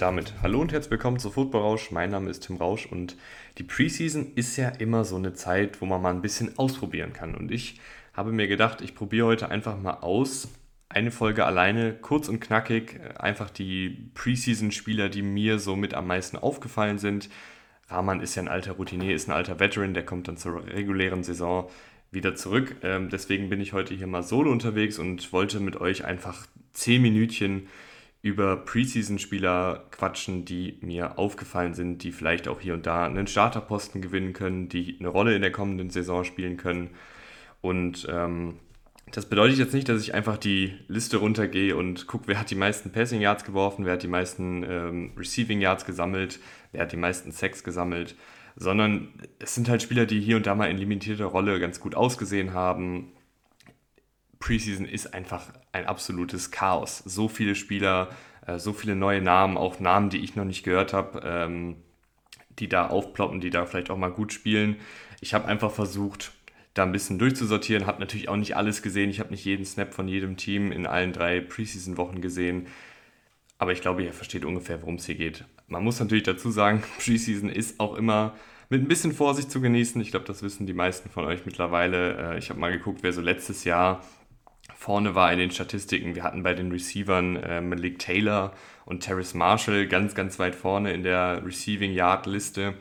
damit hallo und herzlich willkommen zu Football Rausch. Mein Name ist Tim Rausch und die Preseason ist ja immer so eine Zeit, wo man mal ein bisschen ausprobieren kann. Und ich habe mir gedacht, ich probiere heute einfach mal aus. Eine Folge alleine, kurz und knackig, einfach die Preseason-Spieler, die mir so mit am meisten aufgefallen sind. Rahman ist ja ein alter Routinier, ist ein alter Veteran, der kommt dann zur regulären Saison wieder zurück. Ähm, deswegen bin ich heute hier mal solo unterwegs und wollte mit euch einfach 10 Minütchen über Preseason-Spieler quatschen, die mir aufgefallen sind, die vielleicht auch hier und da einen Starterposten gewinnen können, die eine Rolle in der kommenden Saison spielen können. Und ähm, das bedeutet jetzt nicht, dass ich einfach die Liste runtergehe und gucke, wer hat die meisten Passing Yards geworfen, wer hat die meisten ähm, Receiving Yards gesammelt, wer hat die meisten Sacks gesammelt, sondern es sind halt Spieler, die hier und da mal in limitierter Rolle ganz gut ausgesehen haben, Preseason ist einfach ein absolutes Chaos. So viele Spieler, äh, so viele neue Namen, auch Namen, die ich noch nicht gehört habe, ähm, die da aufploppen, die da vielleicht auch mal gut spielen. Ich habe einfach versucht, da ein bisschen durchzusortieren, habe natürlich auch nicht alles gesehen. Ich habe nicht jeden Snap von jedem Team in allen drei Preseason-Wochen gesehen. Aber ich glaube, ihr versteht ungefähr, worum es hier geht. Man muss natürlich dazu sagen, Preseason ist auch immer mit ein bisschen Vorsicht zu genießen. Ich glaube, das wissen die meisten von euch mittlerweile. Äh, ich habe mal geguckt, wer so letztes Jahr vorne war in den Statistiken. Wir hatten bei den Receivern äh, Malik Taylor und Terrace Marshall ganz, ganz weit vorne in der Receiving Yard Liste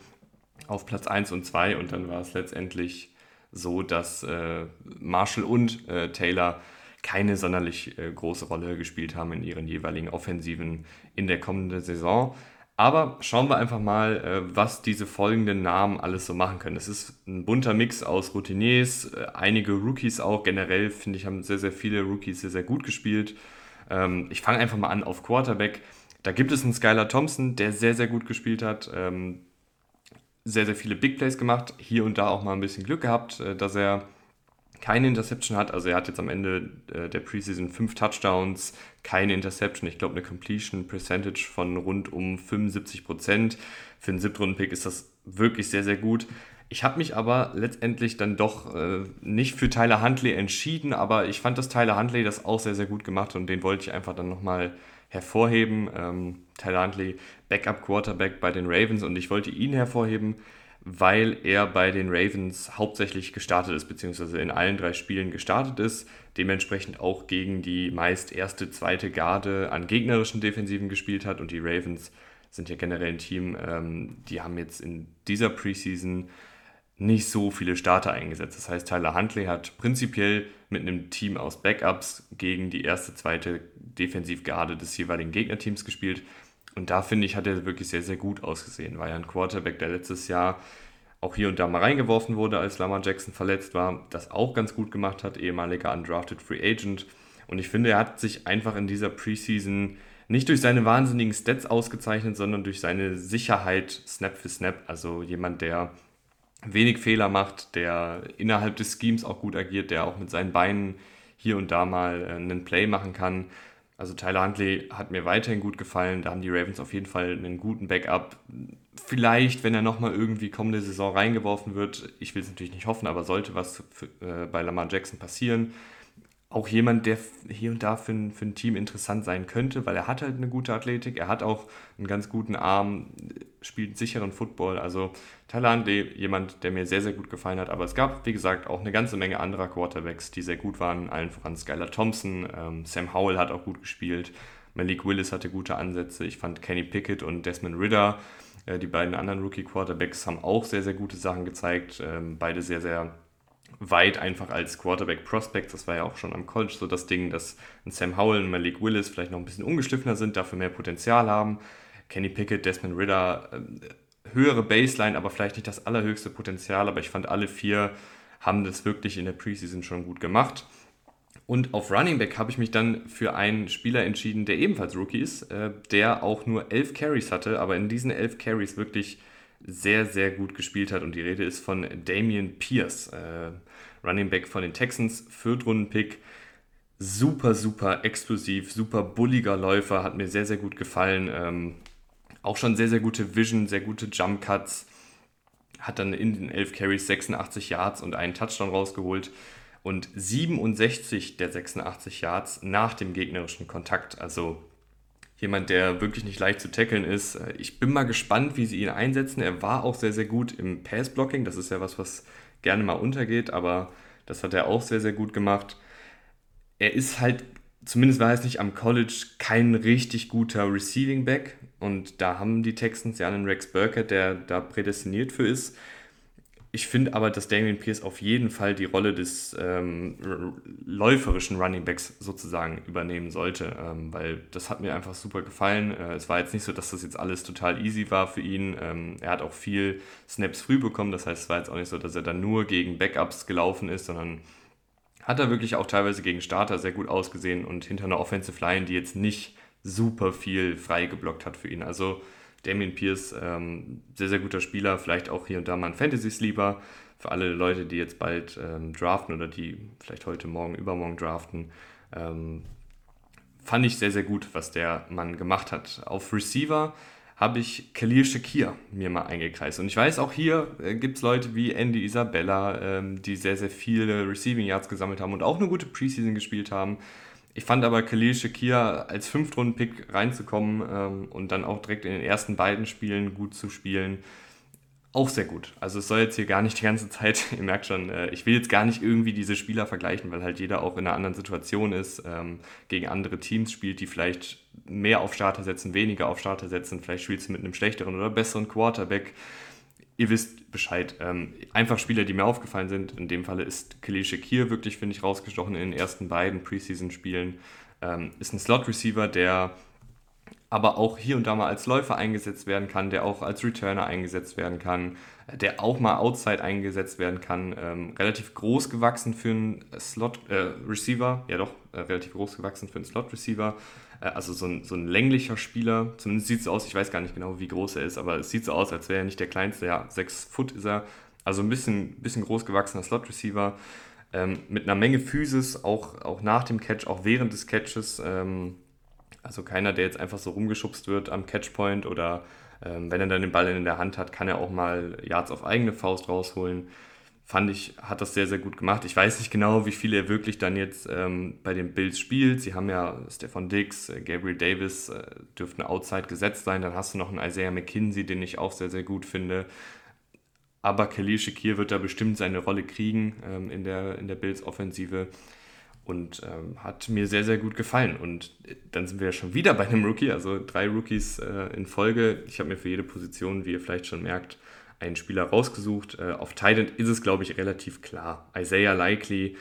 auf Platz 1 und 2 und dann war es letztendlich so, dass äh, Marshall und äh, Taylor keine sonderlich äh, große Rolle gespielt haben in ihren jeweiligen Offensiven in der kommenden Saison. Aber schauen wir einfach mal, äh, was diese folgenden Namen alles so machen können. Es ist ein bunter Mix aus Routiniers, äh, einige Rookies auch. Generell finde ich, haben sehr, sehr viele Rookies sehr, sehr gut gespielt. Ähm, ich fange einfach mal an auf Quarterback. Da gibt es einen Skylar Thompson, der sehr, sehr gut gespielt hat. Ähm, sehr, sehr viele Big Plays gemacht. Hier und da auch mal ein bisschen Glück gehabt, äh, dass er keine Interception hat. Also er hat jetzt am Ende äh, der Preseason fünf Touchdowns, keine Interception. Ich glaube, eine Completion Percentage von rund um 75 Prozent. Für einen Siebtrunden-Pick ist das wirklich sehr, sehr gut. Ich habe mich aber letztendlich dann doch äh, nicht für Tyler Huntley entschieden, aber ich fand, dass Tyler Huntley das auch sehr, sehr gut gemacht und den wollte ich einfach dann nochmal hervorheben. Ähm, Tyler Huntley, Backup Quarterback bei den Ravens und ich wollte ihn hervorheben, weil er bei den Ravens hauptsächlich gestartet ist, beziehungsweise in allen drei Spielen gestartet ist, dementsprechend auch gegen die meist erste, zweite Garde an gegnerischen Defensiven gespielt hat und die Ravens sind ja generell ein Team, ähm, die haben jetzt in dieser Preseason nicht so viele Starter eingesetzt. Das heißt, Tyler Huntley hat prinzipiell mit einem Team aus Backups gegen die erste, zweite Defensivgarde des jeweiligen Gegnerteams gespielt und da finde ich, hat er wirklich sehr, sehr gut ausgesehen. War ja ein Quarterback, der letztes Jahr auch hier und da mal reingeworfen wurde, als Lamar Jackson verletzt war, das auch ganz gut gemacht hat, ehemaliger undrafted Free Agent. Und ich finde, er hat sich einfach in dieser Preseason nicht durch seine wahnsinnigen Stats ausgezeichnet, sondern durch seine Sicherheit Snap für Snap. Also jemand, der wenig Fehler macht, der innerhalb des Schemes auch gut agiert, der auch mit seinen Beinen hier und da mal äh, einen Play machen kann. Also Tyler Huntley hat mir weiterhin gut gefallen. Da haben die Ravens auf jeden Fall einen guten Backup. Vielleicht, wenn er nochmal irgendwie kommende Saison reingeworfen wird, ich will es natürlich nicht hoffen, aber sollte was für, äh, bei Lamar Jackson passieren, auch jemand, der hier und da für ein, für ein Team interessant sein könnte, weil er hat halt eine gute Athletik, er hat auch einen ganz guten Arm, spielt sicheren Football. Also Huntley, jemand, der mir sehr, sehr gut gefallen hat. Aber es gab, wie gesagt, auch eine ganze Menge anderer Quarterbacks, die sehr gut waren. Allen voran Skylar Thompson, ähm, Sam Howell hat auch gut gespielt, Malik Willis hatte gute Ansätze. Ich fand Kenny Pickett und Desmond Ritter, äh, die beiden anderen Rookie-Quarterbacks, haben auch sehr, sehr gute Sachen gezeigt. Ähm, beide sehr, sehr weit einfach als Quarterback Prospects. Das war ja auch schon am College so das Ding, dass ein Sam Howell und Malik Willis vielleicht noch ein bisschen ungeschliffener sind, dafür mehr Potenzial haben. Kenny Pickett, Desmond Ritter, äh, höhere Baseline, aber vielleicht nicht das allerhöchste Potenzial. Aber ich fand, alle vier haben das wirklich in der Preseason schon gut gemacht. Und auf Running Back habe ich mich dann für einen Spieler entschieden, der ebenfalls Rookie ist, äh, der auch nur elf Carries hatte, aber in diesen elf Carries wirklich sehr, sehr gut gespielt hat. Und die Rede ist von Damian Pierce, äh, Running Back von den Texans, Viertrunden-Pick. super, super explosiv, super bulliger Läufer, hat mir sehr, sehr gut gefallen. Ähm, auch schon sehr, sehr gute Vision, sehr gute Jump Cuts. Hat dann in den 11 Carries 86 Yards und einen Touchdown rausgeholt. Und 67 der 86 Yards nach dem gegnerischen Kontakt. Also jemand, der wirklich nicht leicht zu tackeln ist. Äh, ich bin mal gespannt, wie sie ihn einsetzen. Er war auch sehr, sehr gut im Pass-Blocking. Das ist ja was, was gerne mal untergeht, aber das hat er auch sehr, sehr gut gemacht. Er ist halt, zumindest war es nicht am College, kein richtig guter Receiving Back. Und da haben die Texans ja einen Rex Burkett, der da prädestiniert für ist. Ich finde aber, dass Damian Pierce auf jeden Fall die Rolle des ähm, läuferischen Running Backs sozusagen übernehmen sollte, ähm, weil das hat mir einfach super gefallen. Äh, es war jetzt nicht so, dass das jetzt alles total easy war für ihn. Ähm, er hat auch viel Snaps früh bekommen, das heißt, es war jetzt auch nicht so, dass er dann nur gegen Backups gelaufen ist, sondern hat er wirklich auch teilweise gegen Starter sehr gut ausgesehen und hinter einer Offensive Line, die jetzt nicht super viel frei geblockt hat für ihn. Also Damien Pierce, ähm, sehr, sehr guter Spieler, vielleicht auch hier und da mal ein Fantasy-Sleeper. Für alle Leute, die jetzt bald ähm, draften oder die vielleicht heute Morgen, übermorgen draften. Ähm, fand ich sehr, sehr gut, was der Mann gemacht hat. Auf Receiver habe ich Khalil Shakir mir mal eingekreist. Und ich weiß, auch hier äh, gibt es Leute wie Andy Isabella, ähm, die sehr, sehr viele Receiving Yards gesammelt haben und auch eine gute Preseason gespielt haben. Ich fand aber Khalil Shakir als Fünftrunden-Pick reinzukommen ähm, und dann auch direkt in den ersten beiden Spielen gut zu spielen, auch sehr gut. Also es soll jetzt hier gar nicht die ganze Zeit, ihr merkt schon, äh, ich will jetzt gar nicht irgendwie diese Spieler vergleichen, weil halt jeder auch in einer anderen Situation ist, ähm, gegen andere Teams spielt, die vielleicht mehr auf Starter setzen, weniger auf Starter setzen, vielleicht spielst du mit einem schlechteren oder besseren Quarterback ihr wisst Bescheid. Ähm, einfach Spieler, die mir aufgefallen sind. In dem Falle ist Khalil Shakir wirklich, finde ich, rausgestochen in den ersten beiden Preseason-Spielen. Ähm, ist ein Slot-Receiver, der aber auch hier und da mal als Läufer eingesetzt werden kann, der auch als Returner eingesetzt werden kann, der auch mal Outside eingesetzt werden kann. Ähm, relativ groß gewachsen für einen Slot-Receiver, äh, ja doch, äh, relativ groß gewachsen für einen Slot-Receiver. Äh, also so ein, so ein länglicher Spieler, zumindest sieht es aus, ich weiß gar nicht genau, wie groß er ist, aber es sieht so aus, als wäre er nicht der kleinste, ja, 6 Foot ist er, also ein bisschen, bisschen groß gewachsener Slot-Receiver, ähm, mit einer Menge Physis, auch, auch nach dem Catch, auch während des Catches, ähm, also keiner, der jetzt einfach so rumgeschubst wird am Catchpoint oder ähm, wenn er dann den Ball in der Hand hat, kann er auch mal Yards auf eigene Faust rausholen fand ich, hat das sehr, sehr gut gemacht. Ich weiß nicht genau, wie viel er wirklich dann jetzt ähm, bei den Bills spielt. Sie haben ja Stefan Dix, äh, Gabriel Davis äh, dürften outside gesetzt sein. Dann hast du noch einen Isaiah McKinsey, den ich auch sehr, sehr gut finde. Aber Khalil Shakir wird da bestimmt seine Rolle kriegen ähm, in der, in der Bills-Offensive und ähm, hat mir sehr, sehr gut gefallen. Und äh, dann sind wir ja schon wieder bei einem Rookie, also drei Rookies äh, in Folge. Ich habe mir für jede Position, wie ihr vielleicht schon merkt, einen Spieler rausgesucht. Äh, auf Titan ist es, glaube ich, relativ klar. Isaiah Likely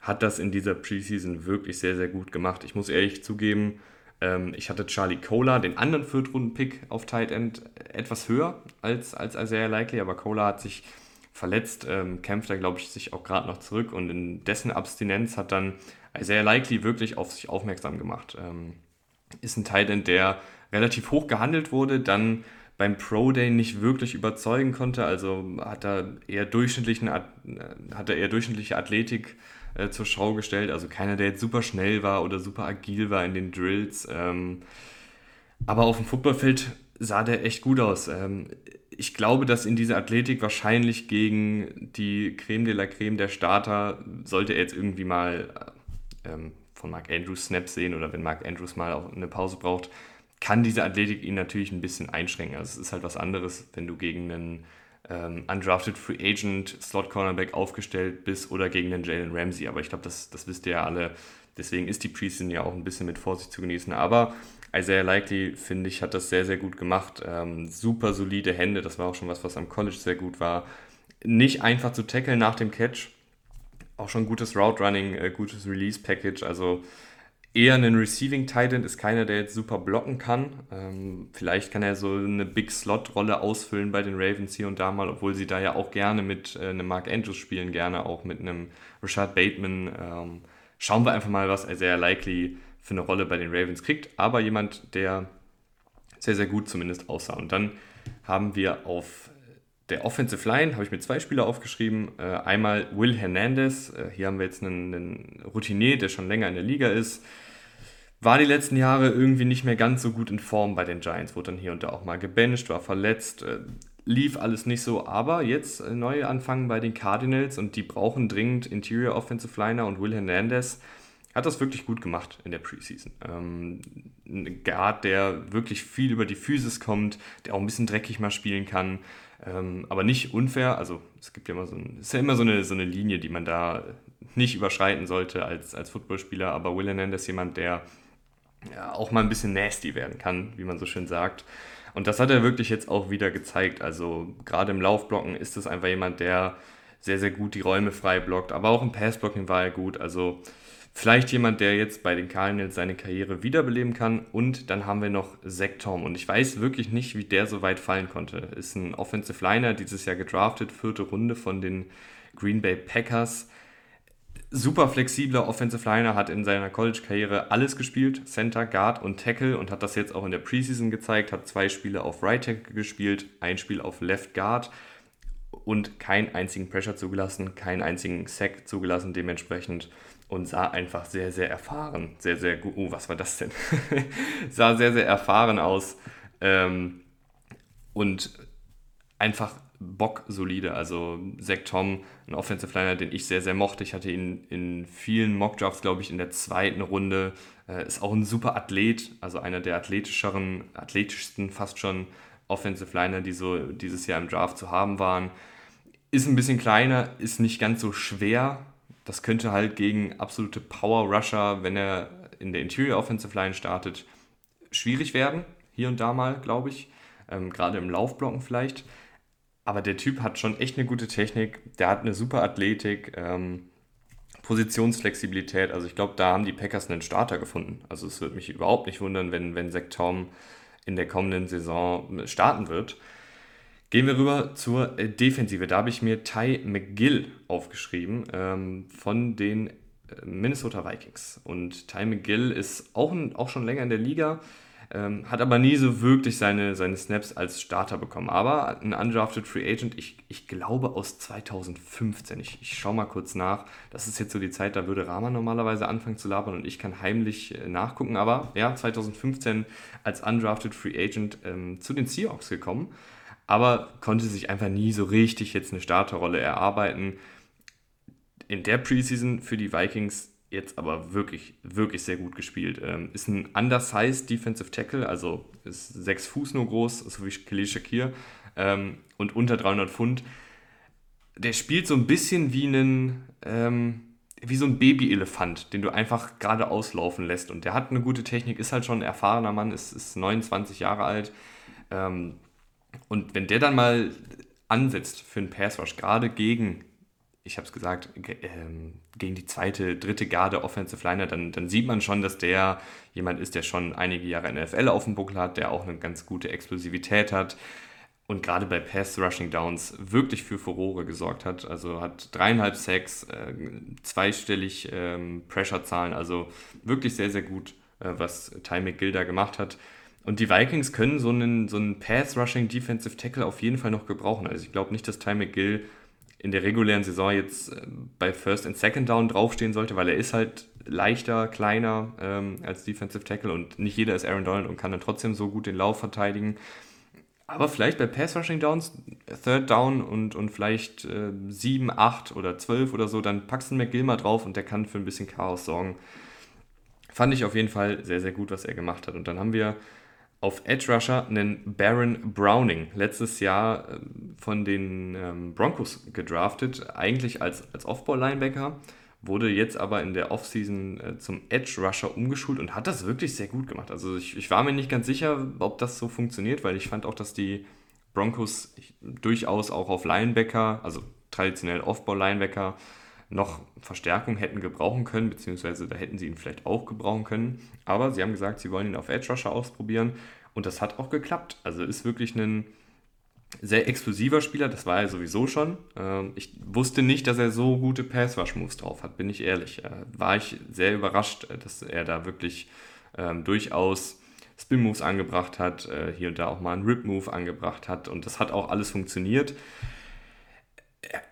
hat das in dieser Preseason wirklich sehr, sehr gut gemacht. Ich muss ehrlich zugeben, ähm, ich hatte Charlie Cola, den anderen Viertrunden-Pick auf Tight End, etwas höher als, als Isaiah Likely, aber Cola hat sich verletzt, ähm, kämpft er, glaube ich, sich auch gerade noch zurück und in dessen Abstinenz hat dann Isaiah Likely wirklich auf sich aufmerksam gemacht. Ähm, ist ein Tight End, der relativ hoch gehandelt wurde, dann beim Pro Day nicht wirklich überzeugen konnte. Also hat er eher, durchschnittlichen, hat er eher durchschnittliche Athletik äh, zur Schau gestellt. Also keiner, der jetzt super schnell war oder super agil war in den Drills. Ähm, aber auf dem Footballfeld sah der echt gut aus. Ähm, ich glaube, dass in dieser Athletik wahrscheinlich gegen die Creme de la Creme der Starter, sollte er jetzt irgendwie mal ähm, von Mark Andrews Snaps sehen oder wenn Mark Andrews mal auch eine Pause braucht, kann diese Athletik ihn natürlich ein bisschen einschränken. Also es ist halt was anderes, wenn du gegen einen ähm, undrafted Free Agent Slot Cornerback aufgestellt bist oder gegen einen Jalen Ramsey. Aber ich glaube, das, das wisst ihr ja alle. Deswegen ist die Preseason ja auch ein bisschen mit Vorsicht zu genießen. Aber Isaiah Likely, finde ich, hat das sehr, sehr gut gemacht. Ähm, super solide Hände. Das war auch schon was, was am College sehr gut war. Nicht einfach zu tackeln nach dem Catch. Auch schon gutes Route Running, äh, gutes Release Package. Also eher ein Receiving Titan, ist keiner, der jetzt super blocken kann. Ähm, vielleicht kann er so eine Big Slot-Rolle ausfüllen bei den Ravens hier und da mal, obwohl sie da ja auch gerne mit äh, einem Mark Andrews spielen, gerne auch mit einem Rashad Bateman. Ähm, schauen wir einfach mal, was er sehr likely für eine Rolle bei den Ravens kriegt. Aber jemand, der sehr, sehr gut zumindest aussah. Und dann haben wir auf der Offensive Line habe ich mir zwei Spieler aufgeschrieben. Äh, einmal Will Hernandez. Äh, hier haben wir jetzt einen, einen Routinier, der schon länger in der Liga ist. War die letzten Jahre irgendwie nicht mehr ganz so gut in Form bei den Giants. Wurde dann hier und da auch mal gebencht, war verletzt. Äh, lief alles nicht so. Aber jetzt äh, neue Anfangen bei den Cardinals und die brauchen dringend Interior Offensive Liner und Will Hernandez hat das wirklich gut gemacht in der Preseason. Ähm, ein Guard, der wirklich viel über die Physis kommt, der auch ein bisschen dreckig mal spielen kann, ähm, aber nicht unfair. Also es gibt ja immer so, ein, ist ja immer so eine, so eine Linie, die man da nicht überschreiten sollte als, als Footballspieler. Aber Will Hernandez jemand, der ja, auch mal ein bisschen nasty werden kann, wie man so schön sagt. Und das hat er wirklich jetzt auch wieder gezeigt. Also gerade im Laufblocken ist es einfach jemand, der sehr, sehr gut die Räume frei blockt. Aber auch im Passblocking war er gut. Also Vielleicht jemand, der jetzt bei den Cardinals seine Karriere wiederbeleben kann. Und dann haben wir noch Zach Tom. Und ich weiß wirklich nicht, wie der so weit fallen konnte. Ist ein Offensive Liner, dieses Jahr gedraftet, vierte Runde von den Green Bay Packers. Super flexibler Offensive Liner, hat in seiner College-Karriere alles gespielt, Center, Guard und Tackle und hat das jetzt auch in der Preseason gezeigt, hat zwei Spiele auf Right Tackle gespielt, ein Spiel auf Left Guard und keinen einzigen Pressure zugelassen, keinen einzigen Sack zugelassen dementsprechend und sah einfach sehr, sehr erfahren, sehr, sehr gut. Oh, was war das denn? sah sehr, sehr erfahren aus ähm, und einfach bocksolide. Also Zach Tom, ein Offensive Liner, den ich sehr, sehr mochte. Ich hatte ihn in vielen Mockdrafts, glaube ich, in der zweiten Runde. Äh, ist auch ein super Athlet, also einer der athletischeren, athletischsten fast schon Offensive Liner, die so dieses Jahr im Draft zu haben waren. Ist ein bisschen kleiner, ist nicht ganz so schwer, das könnte halt gegen absolute Power Rusher, wenn er in der Interior Offensive Line startet, schwierig werden. Hier und da mal, glaube ich. Ähm, Gerade im Laufblocken vielleicht. Aber der Typ hat schon echt eine gute Technik. Der hat eine super Athletik, ähm, Positionsflexibilität. Also ich glaube, da haben die Packers einen Starter gefunden. Also es würde mich überhaupt nicht wundern, wenn, wenn Zach Tom in der kommenden Saison starten wird. Gehen wir rüber zur äh, Defensive. Da habe ich mir Ty McGill aufgeschrieben ähm, von den äh, Minnesota Vikings. Und Ty McGill ist auch, auch schon länger in der Liga, ähm, hat aber nie so wirklich seine, seine Snaps als Starter bekommen. Aber ein undrafted Free Agent, ich, ich glaube aus 2015. Ich, ich schaue mal kurz nach. Das ist jetzt so die Zeit, da würde Rama normalerweise anfangen zu labern und ich kann heimlich äh, nachgucken. Aber ja, 2015 als undrafted Free Agent ähm, zu den Seahawks gekommen aber konnte sich einfach nie so richtig jetzt eine Starterrolle erarbeiten. In der Preseason für die Vikings jetzt aber wirklich, wirklich sehr gut gespielt. Ähm, ist ein undersized Defensive Tackle, also ist sechs Fuß nur groß, so wie Khalil Shakir ähm, und unter 300 Pfund. Der spielt so ein bisschen wie ein, ähm, wie so ein Babyelefant, den du einfach gerade auslaufen lässt. Und der hat eine gute Technik, ist halt schon ein erfahrener Mann, ist, ist 29 Jahre alt. Ähm, und wenn der dann mal ansetzt für einen Pass Rush, gerade gegen, ich habe es gesagt, ähm, gegen die zweite, dritte Garde Offensive Liner, dann, dann sieht man schon, dass der jemand ist, der schon einige Jahre NFL auf dem Buckel hat, der auch eine ganz gute Explosivität hat und gerade bei Pass Rushing Downs wirklich für Furore gesorgt hat. Also hat dreieinhalb Sacks, äh, zweistellig ähm, Pressure-Zahlen, also wirklich sehr, sehr gut, äh, was Ty McGill da gemacht hat. Und die Vikings können so einen, so einen Pass-Rushing Defensive Tackle auf jeden Fall noch gebrauchen. Also ich glaube nicht, dass Ty McGill in der regulären Saison jetzt äh, bei First und Second Down draufstehen sollte, weil er ist halt leichter, kleiner ähm, als Defensive Tackle und nicht jeder ist Aaron Donald und kann dann trotzdem so gut den Lauf verteidigen. Aber vielleicht bei Pass-Rushing Downs, Third Down und, und vielleicht äh, 7, 8 oder 12 oder so, dann packst du einen McGill mal drauf und der kann für ein bisschen Chaos sorgen. Fand ich auf jeden Fall sehr, sehr gut, was er gemacht hat. Und dann haben wir auf Edge Rusher einen Baron Browning, letztes Jahr äh, von den ähm, Broncos gedraftet, eigentlich als, als Off-Ball-Linebacker, wurde jetzt aber in der Offseason äh, zum Edge Rusher umgeschult und hat das wirklich sehr gut gemacht. Also ich, ich war mir nicht ganz sicher, ob das so funktioniert, weil ich fand auch, dass die Broncos durchaus auch auf Linebacker, also traditionell Off-Ball-Linebacker, noch Verstärkung hätten gebrauchen können, beziehungsweise da hätten sie ihn vielleicht auch gebrauchen können. Aber sie haben gesagt, sie wollen ihn auf Edge Rusher ausprobieren und das hat auch geklappt. Also ist wirklich ein sehr explosiver Spieler, das war er sowieso schon. Ähm, ich wusste nicht, dass er so gute Pass-Rush-Moves drauf hat, bin ich ehrlich. War ich sehr überrascht, dass er da wirklich ähm, durchaus Spin-Moves angebracht hat, äh, hier und da auch mal einen Rip-Move angebracht hat und das hat auch alles funktioniert.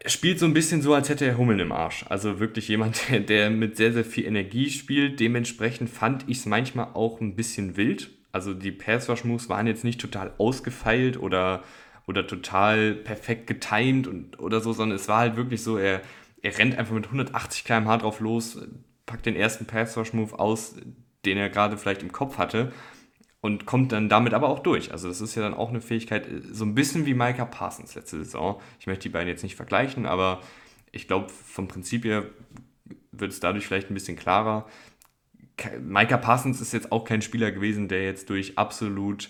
Er spielt so ein bisschen so, als hätte er Hummeln im Arsch. Also wirklich jemand, der, der mit sehr, sehr viel Energie spielt. Dementsprechend fand ich es manchmal auch ein bisschen wild. Also die Pass-Rush-Moves waren jetzt nicht total ausgefeilt oder, oder total perfekt getimed und, oder so, sondern es war halt wirklich so, er, er rennt einfach mit 180 km/h drauf los, packt den ersten Pass-Rush-Move aus, den er gerade vielleicht im Kopf hatte und kommt dann damit aber auch durch. Also das ist ja dann auch eine Fähigkeit, so ein bisschen wie Micah Parsons letzte Saison. Ich möchte die beiden jetzt nicht vergleichen, aber ich glaube, vom Prinzip her wird es dadurch vielleicht ein bisschen klarer. Micah Parsons ist jetzt auch kein Spieler gewesen, der jetzt durch absolut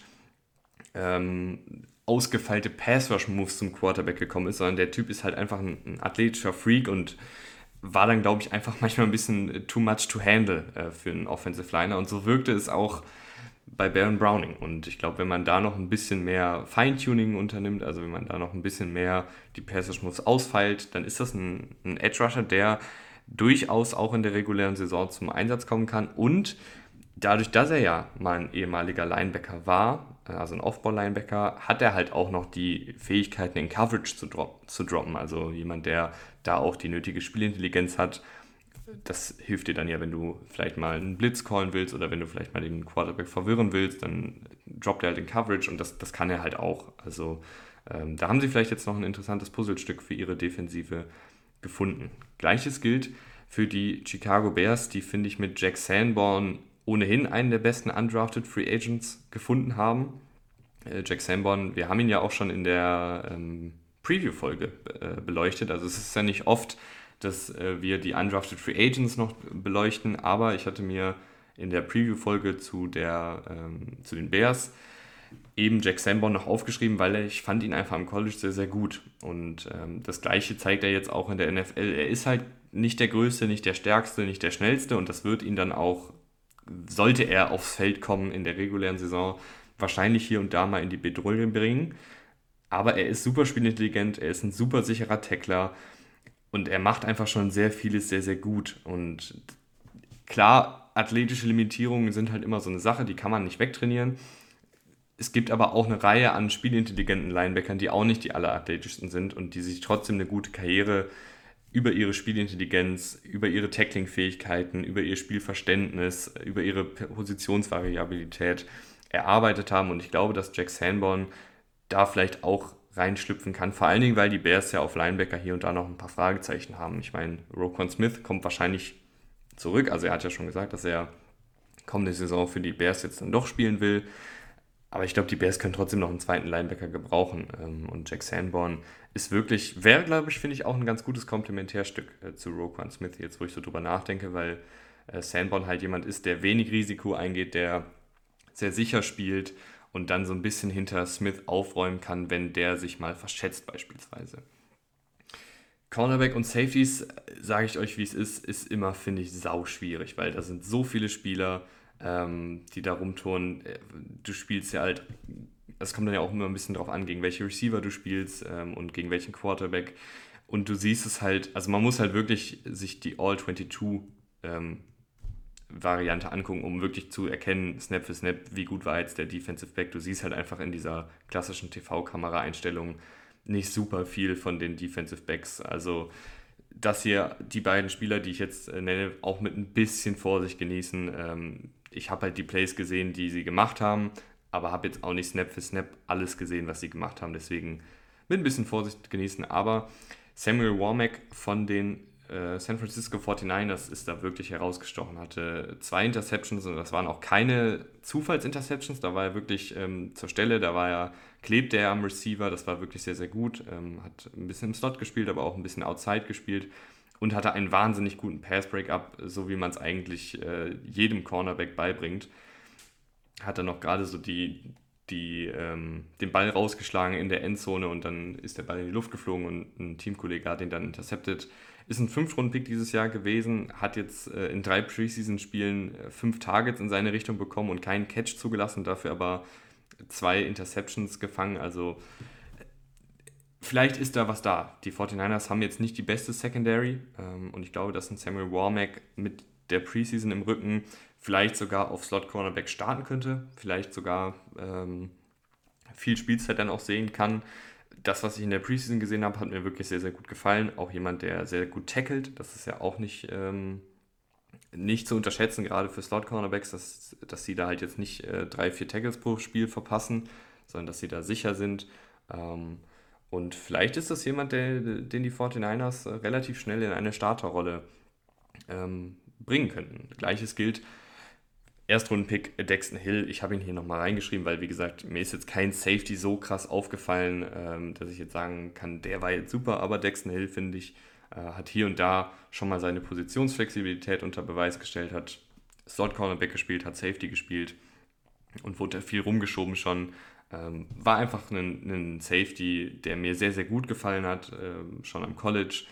ähm, ausgefeilte Pass-Rush-Moves zum Quarterback gekommen ist, sondern der Typ ist halt einfach ein, ein athletischer Freak und war dann, glaube ich, einfach manchmal ein bisschen too much to handle äh, für einen Offensive Liner. Und so wirkte es auch bei Baron Browning. Und ich glaube, wenn man da noch ein bisschen mehr Feintuning unternimmt, also wenn man da noch ein bisschen mehr die Passage-Moves ausfeilt, dann ist das ein, ein Edge-Rusher, der durchaus auch in der regulären Saison zum Einsatz kommen kann. Und dadurch, dass er ja mal ein ehemaliger Linebacker war, also ein Off-Ball-Linebacker, hat er halt auch noch die Fähigkeiten in Coverage zu, drop zu droppen. Also jemand, der da auch die nötige Spielintelligenz hat. Das hilft dir dann ja, wenn du vielleicht mal einen Blitz callen willst oder wenn du vielleicht mal den Quarterback verwirren willst, dann droppt er halt in Coverage und das, das kann er halt auch. Also ähm, da haben sie vielleicht jetzt noch ein interessantes Puzzlestück für ihre Defensive gefunden. Gleiches gilt für die Chicago Bears, die finde ich mit Jack Sanborn ohnehin einen der besten undrafted Free Agents gefunden haben. Äh, Jack Sanborn, wir haben ihn ja auch schon in der ähm, Preview-Folge äh, beleuchtet. Also es ist ja nicht oft, dass äh, wir die undrafted Free Agents noch beleuchten, aber ich hatte mir in der Preview-Folge zu, ähm, zu den Bears eben Jack Sanborn noch aufgeschrieben, weil ich fand ihn einfach am College sehr, sehr gut. Und ähm, das gleiche zeigt er jetzt auch in der NFL. Er ist halt nicht der Größte, nicht der Stärkste, nicht der Schnellste und das wird ihn dann auch, sollte er aufs Feld kommen in der regulären Saison, wahrscheinlich hier und da mal in die Bedrohung bringen. Aber er ist super spielintelligent, er ist ein super sicherer Tackler und er macht einfach schon sehr vieles sehr, sehr gut. Und klar, athletische Limitierungen sind halt immer so eine Sache, die kann man nicht wegtrainieren es gibt aber auch eine Reihe an spielintelligenten Linebackern, die auch nicht die allerathletischsten sind und die sich trotzdem eine gute Karriere über ihre Spielintelligenz, über ihre Tackling-Fähigkeiten, über ihr Spielverständnis, über ihre Positionsvariabilität erarbeitet haben. Und ich glaube, dass Jack Sanborn da vielleicht auch reinschlüpfen kann. Vor allen Dingen, weil die Bears ja auf Linebacker hier und da noch ein paar Fragezeichen haben. Ich meine, Roquan Smith kommt wahrscheinlich zurück. Also er hat ja schon gesagt, dass er kommende Saison für die Bears jetzt dann doch spielen will. Aber ich glaube, die Bears können trotzdem noch einen zweiten Linebacker gebrauchen. Ähm, und Jack Sanborn ist wirklich, wäre, glaube ich, finde ich auch ein ganz gutes Komplementärstück äh, zu Roquan Smith, jetzt wo ich so drüber nachdenke, weil äh, Sanborn halt jemand ist, der wenig Risiko eingeht, der sehr sicher spielt und dann so ein bisschen hinter Smith aufräumen kann, wenn der sich mal verschätzt beispielsweise. Cornerback und Safeties, sage ich euch, wie es ist, ist immer, finde ich, sau schwierig, weil da sind so viele Spieler, ähm, die da rumtouren. Äh, du spielst ja halt, es kommt dann ja auch immer ein bisschen drauf an, gegen welche Receiver du spielst ähm, und gegen welchen Quarterback. Und du siehst es halt, also man muss halt wirklich sich die All-22 ähm, Variante angucken, um wirklich zu erkennen, Snap für Snap, wie gut war jetzt der Defensive Back. Du siehst halt einfach in dieser klassischen TV-Kamera-Einstellung nicht super viel von den Defensive Backs. Also dass hier die beiden Spieler, die ich jetzt äh, nenne, auch mit ein bisschen Vorsicht genießen. Ähm, ich habe halt die Plays gesehen, die sie gemacht haben, aber habe jetzt auch nicht Snap für Snap alles gesehen, was sie gemacht haben. Deswegen mit ein bisschen Vorsicht genießen. Aber Samuel Warmack von den äh, San Francisco 49ers ist da wirklich herausgestochen. Hatte zwei Interceptions und das waren auch keine Zufallsinterceptions. Da war er wirklich ähm, zur Stelle, da war er, klebte er am Receiver. Das war wirklich sehr, sehr gut. Ähm, hat ein bisschen im Slot gespielt, aber auch ein bisschen outside gespielt und hatte einen wahnsinnig guten Pass-Breakup, so wie man es eigentlich äh, jedem Cornerback beibringt. Hat er noch gerade so die, die, ähm, den Ball rausgeschlagen in der Endzone und dann ist der Ball in die Luft geflogen und ein Teamkollege hat ihn dann intercepted. Ist ein Fünf-Runden-Pick dieses Jahr gewesen, hat jetzt äh, in drei Preseason-Spielen äh, fünf Targets in seine Richtung bekommen und keinen Catch zugelassen, dafür aber zwei Interceptions gefangen. Also vielleicht ist da was da. Die 49ers haben jetzt nicht die beste Secondary ähm, und ich glaube, dass ein Samuel Warmack mit der Preseason im Rücken vielleicht sogar auf Slot Cornerback starten könnte, vielleicht sogar ähm, viel Spielzeit dann auch sehen kann. Das, was ich in der Preseason gesehen habe, hat mir wirklich sehr, sehr gut gefallen. Auch jemand, der sehr gut tackelt. Das ist ja auch nicht, ähm, nicht zu unterschätzen, gerade für Slot-Cornerbacks, dass, dass sie da halt jetzt nicht äh, drei, vier Tackles pro Spiel verpassen, sondern dass sie da sicher sind. Ähm, und vielleicht ist das jemand, der, den die 49ers äh, relativ schnell in eine Starterrolle ähm, bringen könnten. Gleiches gilt Erstrunden-Pick Dexton Hill, ich habe ihn hier nochmal reingeschrieben, weil wie gesagt, mir ist jetzt kein Safety so krass aufgefallen, ähm, dass ich jetzt sagen kann, der war jetzt super, aber Dexton Hill, finde ich, äh, hat hier und da schon mal seine Positionsflexibilität unter Beweis gestellt, hat Slot Cornerback gespielt, hat Safety gespielt und wurde viel rumgeschoben schon. Ähm, war einfach ein, ein, Safety, der mir sehr, sehr gut gefallen hat, äh, schon am College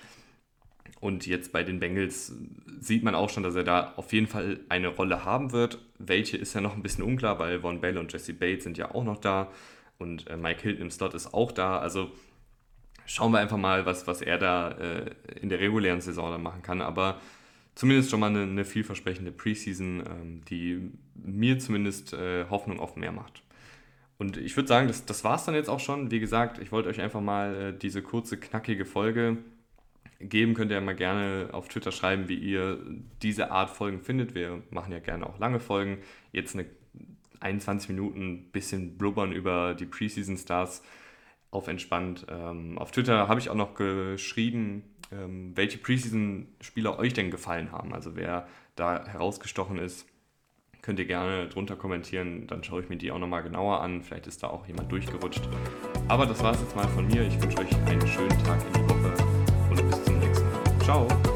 und jetzt bei den Bengals sieht man auch schon, dass er da auf jeden Fall eine Rolle haben wird. Welche ist ja noch ein bisschen unklar, weil Von Bell und Jesse Bates sind ja auch noch da und äh, Mike Hilton im Slot ist auch da. Also schauen wir einfach mal, was, was er da äh, in der regulären Saison dann machen kann. Aber zumindest schon mal eine, eine vielversprechende Preseason, ähm, die mir zumindest äh, Hoffnung auf mehr macht. Und ich würde sagen, das, das war es dann jetzt auch schon. Wie gesagt, ich wollte euch einfach mal äh, diese kurze, knackige Folge geben, könnt ihr ja mal gerne auf Twitter schreiben, wie ihr diese Art Folgen findet. Wir machen ja gerne auch lange Folgen. Jetzt eine 21 Minuten bisschen blubbern über die Preseason Stars auf entspannt. Ähm, auf Twitter habe ich auch noch geschrieben, ähm, welche Preseason-Spieler euch denn gefallen haben. Also wer da herausgestochen ist, könnt ihr gerne drunter kommentieren. Dann schaue ich mir die auch nochmal genauer an. Vielleicht ist da auch jemand durchgerutscht. Aber das war es jetzt mal von mir. Ich wünsche euch einen schönen Tag in die Woche und